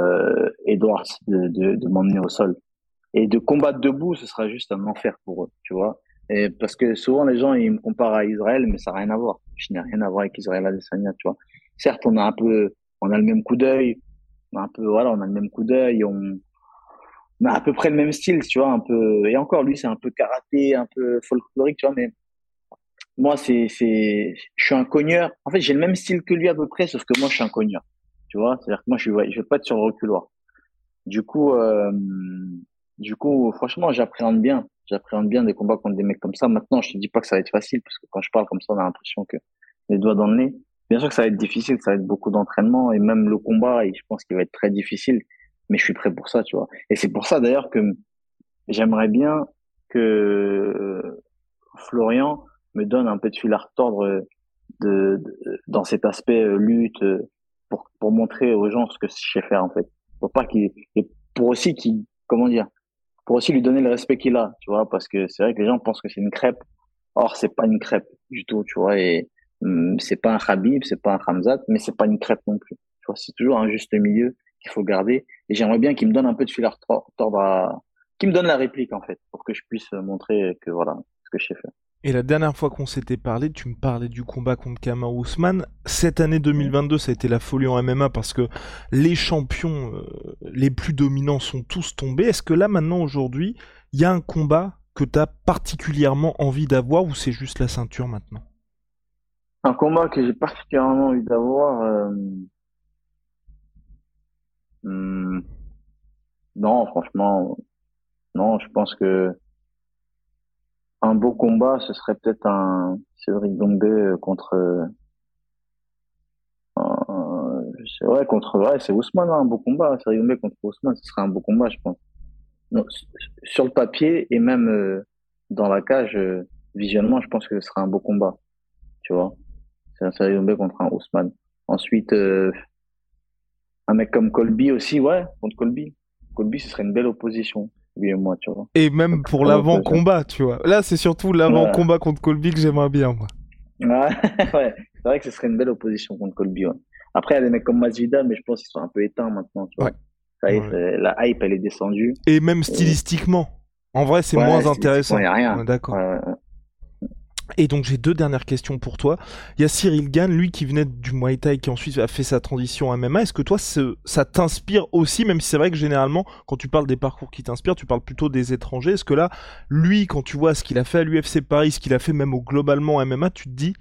Edwards de m'emmener au sol. Et de combattre debout, ce sera juste un enfer pour eux, tu vois. Et parce que souvent les gens ils me comparent à Israël, mais ça n'a rien à voir. Je n'ai rien à voir avec Israël Adesanya, tu vois. Certes, on a un peu, on a le même coup d'œil, un peu, voilà, on a le même coup d'œil, on, on, a à peu près le même style, tu vois, un peu, et encore, lui, c'est un peu karaté, un peu folklorique, tu vois, mais moi, c'est, c'est, je suis un cogneur. En fait, j'ai le même style que lui à peu près, sauf que moi, je suis un cogneur. Tu vois, c'est-à-dire que moi, je suis, je vais pas être sur le reculoir. Du coup, euh, du coup, franchement, j'appréhende bien. j'appréhende bien des combats contre des mecs comme ça. Maintenant, je te dis pas que ça va être facile parce que quand je parle comme ça, on a l'impression que les doigts dans le nez. Bien sûr que ça va être difficile, ça va être beaucoup d'entraînement et même le combat, je pense qu'il va être très difficile. Mais je suis prêt pour ça, tu vois. Et c'est pour ça d'ailleurs que j'aimerais bien que Florian me donne un peu de fil à retordre de, dans cet aspect euh, lutte pour, pour montrer aux gens ce que je sais faire en fait. Pour pas pour aussi qu'il comment dire pour aussi lui donner le respect qu'il a, tu vois, parce que c'est vrai que les gens pensent que c'est une crêpe. Or, c'est pas une crêpe du tout, tu vois, c'est pas un Khabib, c'est pas un Hamzat, mais c'est pas une crêpe non plus. C'est toujours un juste milieu qu'il faut garder. Et j'aimerais bien qu'il me donne un peu de fil à retordre qu'il me donne la réplique, en fait, pour que je puisse montrer que voilà, ce que je sais faire. Et la dernière fois qu'on s'était parlé, tu me parlais du combat contre Kamar Ousmane. Cette année 2022, ça a été la folie en MMA parce que les champions euh, les plus dominants sont tous tombés. Est-ce que là, maintenant, aujourd'hui, il y a un combat que tu as particulièrement envie d'avoir ou c'est juste la ceinture maintenant? Un combat que j'ai particulièrement envie d'avoir. Euh, hmm, non, franchement, non, je pense que un beau combat, ce serait peut-être un Cédric Dombé euh, contre. Euh, ouais, contre. Ouais, c'est Ousmane, hein, un beau combat. Cédric Dombé contre Ousmane, ce serait un beau combat, je pense. sur le papier et même euh, dans la cage, visionnement, je pense que ce sera un beau combat. Tu vois, c'est un Dombé contre un Ousmane. Ensuite, un mec comme Colby aussi, ouais, contre Colby. Colby, ce serait une belle opposition et moi, tu vois. Et même pour l'avant-combat, tu vois. Là, c'est surtout l'avant-combat contre Colby que j'aimerais bien, moi. ouais, c'est vrai que ce serait une belle opposition contre Colby. Après, il y a des mecs comme Masvidal, mais je pense qu'ils sont un peu éteints maintenant, tu vois. Ça y est, la hype, elle est descendue. Et même stylistiquement. En vrai, c'est moins intéressant. Il n'y a rien. D'accord. Et donc j'ai deux dernières questions pour toi. Il y a Cyril Gann, lui qui venait du Muay Thai, qui ensuite a fait sa transition à MMA. Est-ce que toi, ça t'inspire aussi, même si c'est vrai que généralement, quand tu parles des parcours qui t'inspirent, tu parles plutôt des étrangers. Est-ce que là, lui, quand tu vois ce qu'il a fait à l'UFC Paris, ce qu'il a fait même au globalement MMA, tu te dis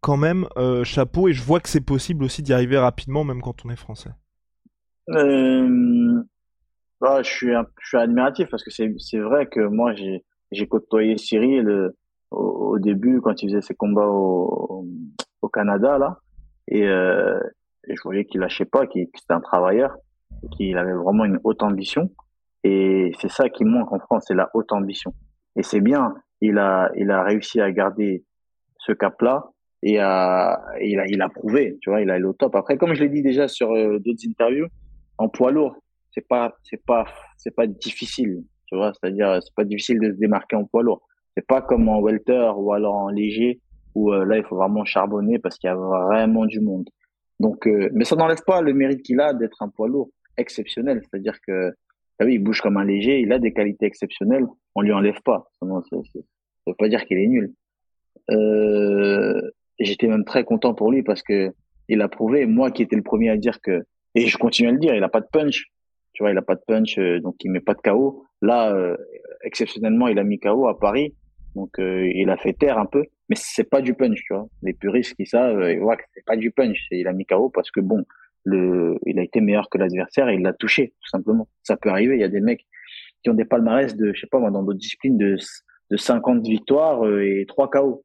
quand même euh, chapeau et je vois que c'est possible aussi d'y arriver rapidement, même quand on est français. Euh... Bah, je, suis je suis admiratif parce que c'est vrai que moi, j'ai côtoyé Cyril au, début quand il faisait ses combats au, au Canada là. Et, euh, je voyais qu'il lâchait pas qu'il c'était un travailleur qu'il avait vraiment une haute ambition. Et c'est ça qui manque en France c'est la haute ambition. Et c'est bien il a il a réussi à garder ce cap là et, à, il a il a prouvé tu vois il a le top. Après comme je l'ai dit déjà sur euh, d'autres interviews en poids lourd c'est pas c'est pas c'est pas difficile tu vois. C'est-à-dire c'est pas difficile de se démarquer en poids lourd c'est pas comme en welter ou alors en léger où euh, là il faut vraiment charbonner parce qu'il y a vraiment du monde. Donc, euh, mais ça n'enlève pas le mérite qu'il a d'être un poids lourd exceptionnel. C'est-à-dire que, ah oui, il bouge comme un léger, il a des qualités exceptionnelles, on lui enlève pas. Ça veut pas dire qu'il est nul. Euh, J'étais même très content pour lui parce que il a prouvé, moi qui étais le premier à dire que, et je continue à le dire, il a pas de punch. Tu vois, il a pas de punch, euh, donc il met pas de KO. Là, exceptionnellement, il a mis KO à Paris. Donc euh, il a fait taire un peu, mais c'est pas du punch, tu vois. Les puristes qui savent, euh, ils voient que c'est pas du punch. Il a mis KO parce que bon, le, il a été meilleur que l'adversaire et il l'a touché, tout simplement. Ça peut arriver. Il y a des mecs qui ont des palmarès de, je sais pas moi, dans d'autres disciplines de, de 50 victoires euh, et 3 KO.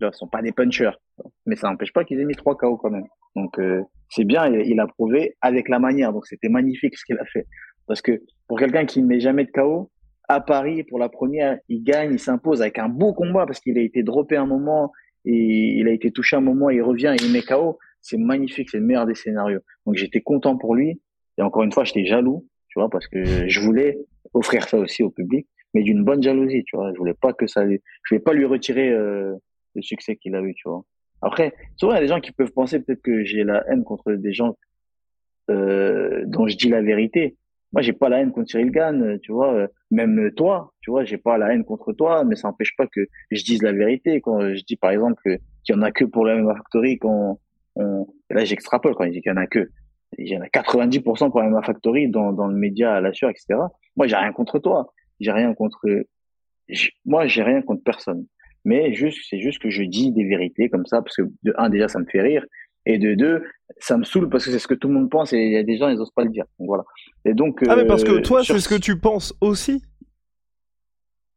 Ils sont pas des punchers, mais ça n'empêche pas qu'ils aient mis 3 KO quand même. Donc c'est bien, il, a prouvé avec la manière. Donc c'était magnifique ce qu'il a fait. Parce que pour quelqu'un qui ne met jamais de KO, à Paris pour la première, il gagne, il s'impose avec un beau combat parce qu'il a été droppé un moment et il a été touché un moment, il revient et il met KO. C'est magnifique, c'est le meilleur des scénarios. Donc j'étais content pour lui et encore une fois, j'étais jaloux, tu vois, parce que je voulais offrir ça aussi au public, mais d'une bonne jalousie, tu vois. Je voulais pas que ça, je voulais pas lui retirer euh, le succès qu'il a eu, tu vois. Après, souvent il y a des gens qui peuvent penser peut-être que j'ai la haine contre des gens euh, dont je dis la vérité moi j'ai pas la haine contre Cyril Gann, euh, tu vois, euh, même toi, tu vois, j'ai pas la haine contre toi, mais ça n'empêche pas que je dise la vérité. Quand je dis par exemple qu'il y en a que pour la MMA Factory quand on, là j'extrapole quand je dis qu'il y en a que il y en a 90% pour la MMA Factory dans, le média à la sueur, etc. Moi j'ai rien contre toi, j'ai rien contre moi j'ai rien contre personne, mais juste c'est juste que je dis des vérités comme ça parce que un déjà ça me fait rire et de deux, ça me saoule parce que c'est ce que tout le monde pense et il y a des gens, ils n'osent pas le dire. Donc voilà. Et donc. Ah, mais parce que euh, toi, c'est ce que tu penses aussi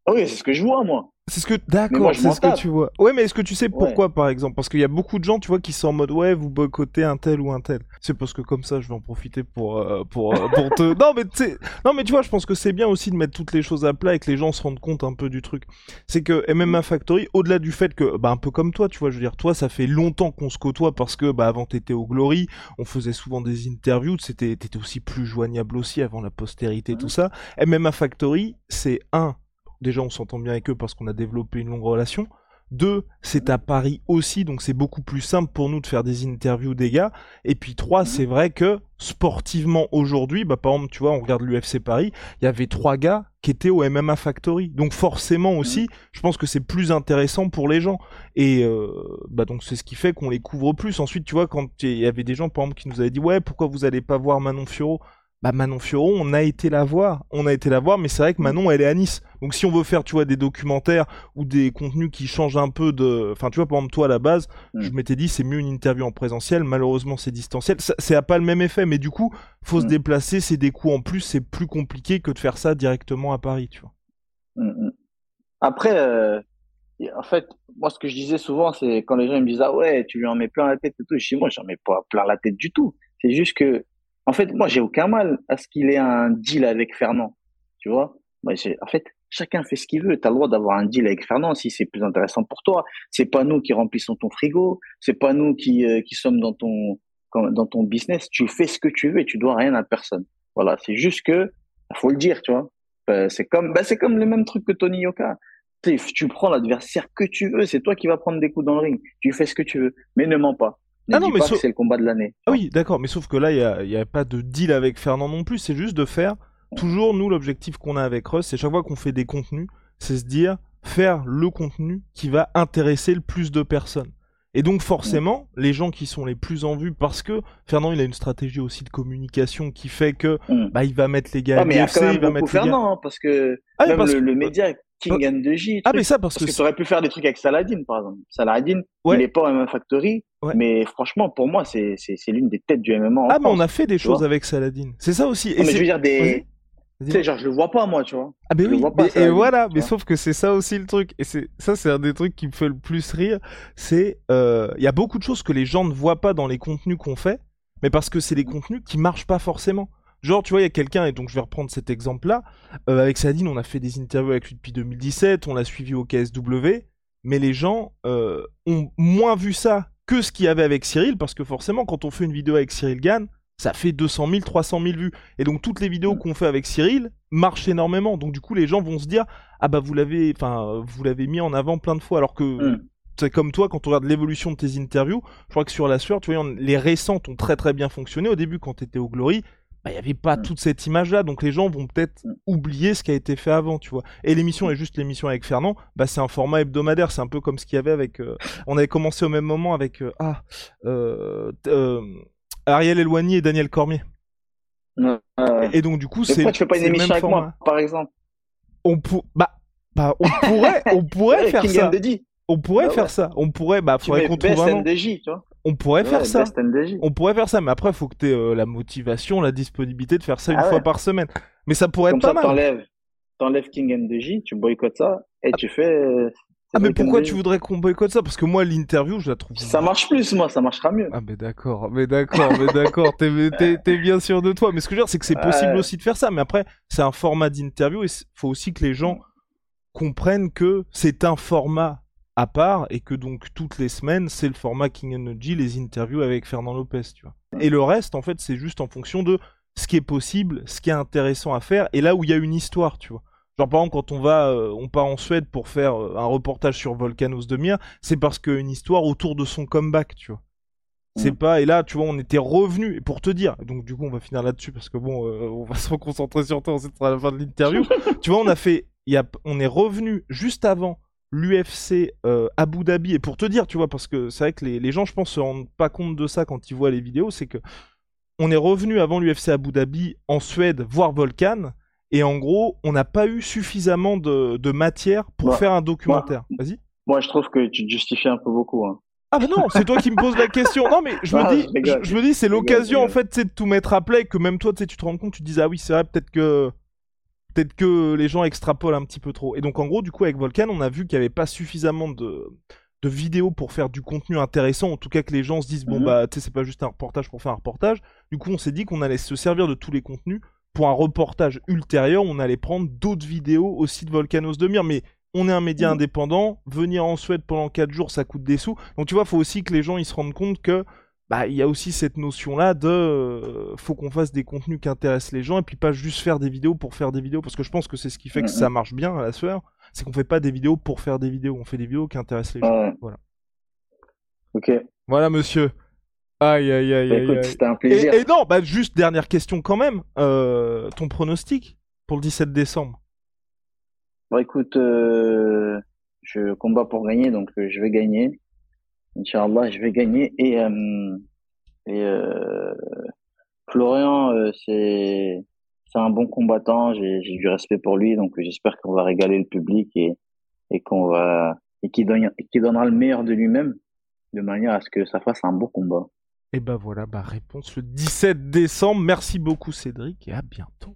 oui, c'est ce que je vois, moi. C'est ce que d'accord, c'est ce que tu vois. Ouais, mais est-ce que tu sais Ouais. pourquoi par exemple? Parce qu'il y a beaucoup de gens, tu vois, qui sont en mode ouais, vous boycottez un tel ou un tel. C'est parce que comme ça, je vais en profiter pour euh, pour euh, pour te. Non, mais tu non, mais tu vois, je pense que c'est bien aussi de mettre toutes les choses à plat et que les gens se rendent compte un peu du truc. C'est que MMA Factory, au-delà du fait que, bah un peu comme toi, tu vois, je veux dire, toi, ça fait longtemps qu'on se côtoie parce que bah avant t'étais au Glory, on faisait souvent des interviews, c'était t'étais aussi plus joignable aussi avant la postérité, tout ça. MMA Factory, c'est un déjà on s'entend bien avec eux parce qu'on a développé une longue relation. Deux, c'est à Paris aussi, donc c'est beaucoup plus simple pour nous de faire des interviews des gars. Et puis trois, c'est vrai que sportivement aujourd'hui, bah par exemple, tu vois, on regarde l'UFC Paris, il y avait trois gars qui étaient au MMA Factory. Donc forcément aussi, je pense que c'est plus intéressant pour les gens. Et euh, bah donc c'est ce qui fait qu'on les couvre plus. Ensuite, tu vois, quand il y avait des gens, par exemple, qui nous avaient dit ouais, pourquoi vous allez pas voir Manon Fiorot bah Manon Fiorot, on a été la voir, on a été la voir, mais c'est vrai que Manon, elle est à Nice. Donc si on veut faire, tu vois, des documentaires ou des contenus qui changent un peu de, enfin, tu vois, par exemple toi à la base, Mm. je m'étais dit c'est mieux une interview en présentiel. Malheureusement, c'est distanciel. A pas le même effet, mais du coup, faut se Mm. déplacer, c'est des coûts en plus, c'est plus compliqué que de faire ça directement à Paris, tu vois. Mm, mm. Après, euh, en fait, moi, ce que je disais souvent, c'est quand les gens ils me disent, ah ouais, tu lui en mets plein la tête et tout. Je dis, moi, j'en mets pas plein la tête du tout. C'est juste que, en fait, moi, j'ai aucun mal à ce qu'il ait un deal avec Fernand. Tu vois? Moi, en fait, chacun fait ce qu'il veut. Tu as le droit d'avoir un deal avec Fernand si c'est plus intéressant pour toi. C'est pas nous qui remplissons ton frigo. C'est pas nous qui, euh, qui sommes dans ton, dans ton business. Tu fais ce que tu veux et tu dois rien à personne. Voilà. C'est juste que, faut le dire, tu vois. Euh, c'est comme, bah, c'est comme le même truc que Tony Yoka. Tu prends l'adversaire que tu veux, c'est toi qui vas prendre des coups dans le ring. Tu fais ce que tu veux, mais ne mens pas. Ah non, mais sauf- c'est le combat de l'année. Ah oui, d'accord, mais sauf que là, il y a, pas de deal avec Fernand non plus. C'est juste de faire. Toujours, nous, l'objectif qu'on a avec Russ, c'est chaque fois qu'on fait des contenus, c'est se dire faire le contenu qui va intéresser le plus de personnes. Et donc forcément, les gens qui sont les plus en vue, parce que Fernand, il a une stratégie aussi de communication qui fait que Mm. bah il va mettre les gars Ah, à mais il y a l'UFC, quand même il va mettre les gars. Fernand, hein, parce que Ah, même parce le, que- le média King and the J, Ah mais ça parce parce que que tu aurais pu faire des trucs avec Saladin, par exemple. Saladin, Ouais. il n'est pas au MMA Factory, Ouais. mais franchement, pour moi, c'est l'une des têtes du MMA en ah mais on a fait des choses vois. avec Saladin. C'est ça aussi. Et Non, mais je veux dire des, tu sais, genre je le vois pas moi, tu vois. Ah ben oui, vois pas, mais- et voilà, mais sauf que c'est ça aussi le truc, et c'est ça c'est un des trucs qui me fait le plus rire, c'est euh, il y a beaucoup de choses que les gens ne voient pas dans les contenus qu'on fait, mais parce que c'est des contenus qui marchent pas forcément. Genre, tu vois, il y a quelqu'un, et donc je vais reprendre cet exemple-là, euh, avec Sadine, on a fait des interviews avec lui depuis 2017, on l'a suivi au KSW, mais les gens euh, ont moins vu ça que ce qu'il y avait avec Cyril, parce que forcément, quand on fait une vidéo avec Cyril Gann, ça fait 200 000, 300 000 vues. Et donc toutes les vidéos qu'on fait avec Cyril marchent énormément. Donc du coup, les gens vont se dire, ah bah vous l'avez, enfin, vous l'avez mis en avant plein de fois, alors que Mm. c'est comme toi, quand on regarde l'évolution de tes interviews, je crois que sur la sueur, tu vois, on- les récentes ont très très bien fonctionné. Au début, quand tu étais au Glory, bah, il n'y avait pas Mm. toute cette image-là, donc les gens vont peut-être Mm. oublier ce qui a été fait avant, tu vois. Et l'émission est juste l'émission avec Fernand, bah, c'est un format hebdomadaire, c'est un peu comme ce qu'il y avait avec... euh, on avait commencé au même moment avec... euh, ah, euh, Ariel Eloigny et Daniel Cormier. Et donc du coup, c'est pourquoi tu fais pas une émission avec format. moi, par exemple? On pour... bah, bah, on pourrait, on pourrait faire ça. On pourrait Bah faire ça. On pourrait, bah, Tu faudrait qu'on trouve un nom. tu vois. On pourrait faire ça. On pourrait faire ça, mais après, il faut que tu aies la motivation, la disponibilité de faire ça une Ah ouais. fois par semaine. Mais ça pourrait Comme être pas mal. t'enlèves, t'enlèves King and tu boycottes ça, et tu fais. euh, Ah, mais pourquoi tu voudrais qu'on boycotte ça? Parce que moi, l'interview, je la trouve. Ça marche plus, moi, ça marchera mieux. Ah, mais d'accord, mais d'accord, mais d'accord, t'es, bien sûr de toi. Mais ce que je veux dire, c'est que c'est possible aussi de faire ça. Mais après, c'est un format d'interview et il faut aussi que les gens comprennent que c'est un format à part et que donc toutes les semaines, c'est le format King and G, les interviews avec Fernand Lopez, tu vois. Et le reste, en fait, c'est juste en fonction de ce qui est possible, ce qui est intéressant à faire et là où il y a une histoire, tu vois. Genre par exemple quand on va, euh, on part en Suède pour faire euh, un reportage sur Volcanos de Mir, c'est parce qu'il y a une histoire autour de son comeback, tu vois. C'est pas et là tu vois on était revenu et pour te dire donc du coup on va finir là-dessus parce que bon euh, on va se reconcentrer sur toi ensuite à la fin de l'interview tu vois on a fait y a on est revenu juste avant l'UFC euh, Abu Dhabi et pour te dire tu vois parce que c'est vrai que les, les gens je pense se rendent pas compte de ça quand ils voient les vidéos c'est que on est revenu avant l'UFC Abu Dhabi en Suède voir Volcan et en gros on n'a pas eu suffisamment de, de matière pour Ouais. faire un documentaire vas-y Moi, je trouve que tu te justifies un peu beaucoup. Hein. ah bah non, c'est toi qui me poses la question. Non mais je me Ah, dis, je me dis, c'est l'occasion en fait, sais, de tout mettre à plat et que même toi, tu te rends compte, tu te dis ah oui, c'est vrai, peut-être que peut-être que les gens extrapolent un petit peu trop. Et donc en gros, du coup, avec Volcan, on a vu qu'il n'y avait pas suffisamment de, de vidéos pour faire du contenu intéressant, en tout cas que les gens se disent, bon Mhm. bah, tu sais, c'est pas juste un reportage pour faire un reportage. Du coup, on s'est dit qu'on allait se servir de tous les contenus pour un reportage ultérieur, on allait prendre d'autres vidéos aussi de Volcanos de Mir, mais on est un média Mhm. indépendant, venir en Suède pendant 4 jours, ça coûte des sous. Donc tu vois, faut aussi que les gens ils se rendent compte que bah il y a aussi cette notion là de euh, faut qu'on fasse des contenus qui intéressent les gens et puis pas juste faire des vidéos pour faire des vidéos parce que je pense que c'est ce qui fait que Mhm. ça marche bien à la sueur, c'est qu'on fait pas des vidéos pour faire des vidéos, on fait des vidéos qui intéressent les gens. Ouais. Voilà. Ok. Voilà monsieur. Aïe aïe aïe Bah, aïe. c'était un Et, plaisir. et non, bah juste dernière question quand même. Euh, ton pronostic pour le 17 décembre? Bon, écoute, euh, je combats pour gagner, donc je vais gagner. Inch'Allah, je vais gagner. Et, euh, euh, Florian, euh, c'est un bon combattant. J'ai du respect pour lui, donc j'espère qu'on va régaler le public et et qu'on va et qu'il donne, qu'il donnera le meilleur de lui-même, de manière à ce que ça fasse un beau combat. Et bah voilà, bah réponse le 17 décembre. Merci beaucoup Cédric et à bientôt.